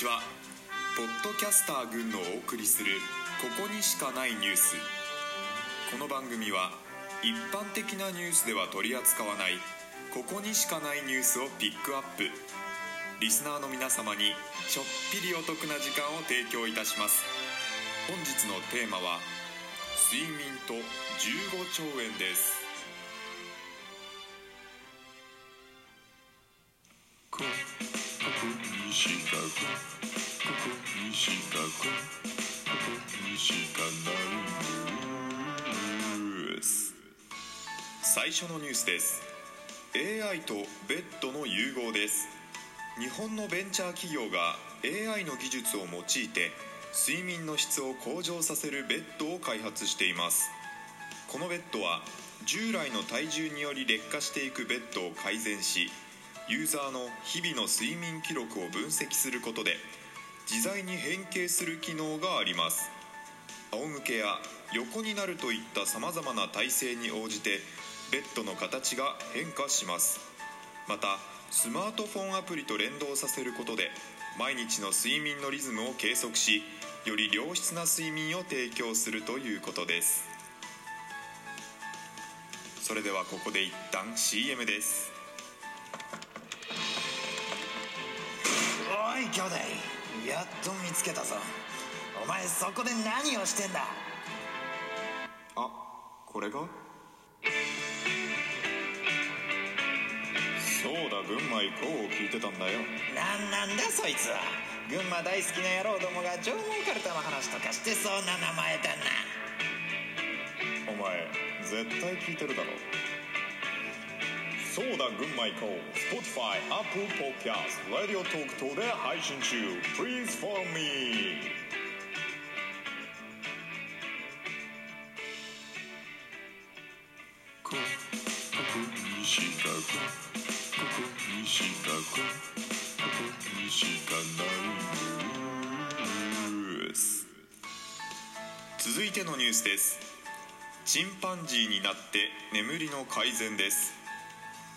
ちはポッドキャスター群のお送りする「ここにしかないニュース」この番組は一般的なニュースでは取り扱わないここにしかないニュースをピックアップ。リスナーの皆様にちょっぴりお得な時間を提供いたします。本日のテーマは睡眠と15兆円です。ここにしかここにしかここにしかないニュース最初のニュースです AI とベッドの融合です日本のベンチャー企業が AI の技術を用いて睡眠の質を向上させるベッドを開発していますこのベッドは従来の体重により劣化していくベッドを改善しユーザーの日々の睡眠記録を分析することで自在に変形する機能があります。仰向けや横になるといったさまざまな体勢に応じてベッドの形が変化します。またスマートフォンアプリと連動させることで毎日の睡眠のリズムを計測しより良質な睡眠を提供するということです。それではここで一旦 CM です。い兄弟。やっと見つけたぞ。お前そこで何をしてんだ？あこれが？そうだ群馬行こうを聞いてたんだよ。なんなんだそいつは。群馬大好きな野郎どもが上毛かるたの話とかしてそうな名前だな。お前絶対聞いてるだろそうだ群馬行こう。Spotify、Apple Podcast、Radio Talk 等で配信中。Please follow me. ここにしかここにしかここにしかないニュース続いてのニュースですチンパンジーになって眠りの改善です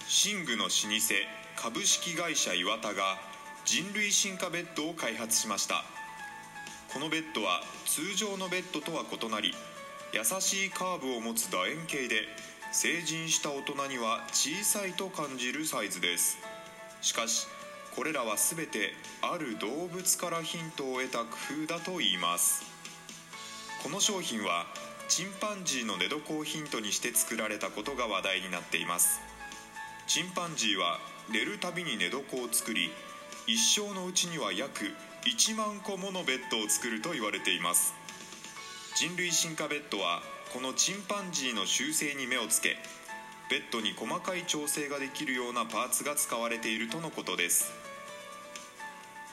寝具の老舗株式会社岩田が人類進化ベッドを開発しました。このベッドは通常のベッドとは異なり優しいカーブを持つ楕円形で成人した大人には小さいと感じるサイズです。しかしこれらは全てある動物からヒントを得た工夫だといいます。この商品はチンパンジーの寝床をヒントにして作られたことが話題になっています。チンパンジーは寝るたびに寝床を作り一生のうちには約1万個ものベッドを作ると言われています。人類進化ベッドはこのチンパンジーの習性に目をつけベッドに細かい調整ができるようなパーツが使われているとのことです。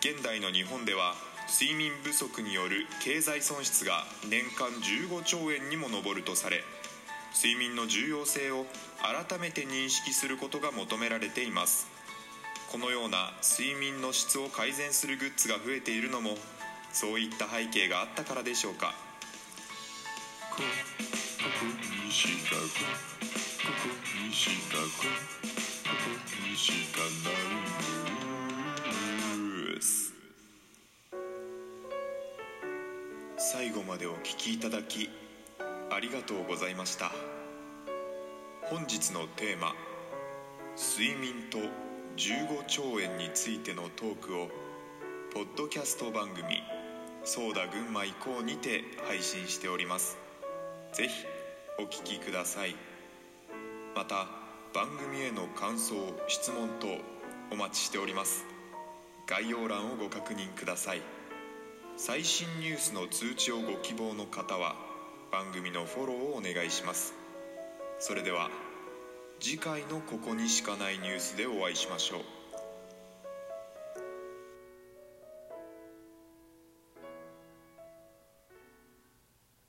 現代の日本では睡眠不足による経済損失が年間15兆円にも上るとされ睡眠の重要性を改めて認識することが求められています。このような睡眠の質を改善するグッズが増えているのもそういった背景があったからでしょうか。最後までお聞きいただきありがとうございました。本日のテーマ「睡眠と15兆円」についてのトークをポッドキャスト番組「そうだ群馬行こう」にて配信しております。ぜひお聞きください。また番組への感想質問等お待ちしております。概要欄をご確認ください。最新ニュースの通知をご希望の方は番組のフォローをお願いします。それでは次回のここにしかないニュースでお会いしましょう。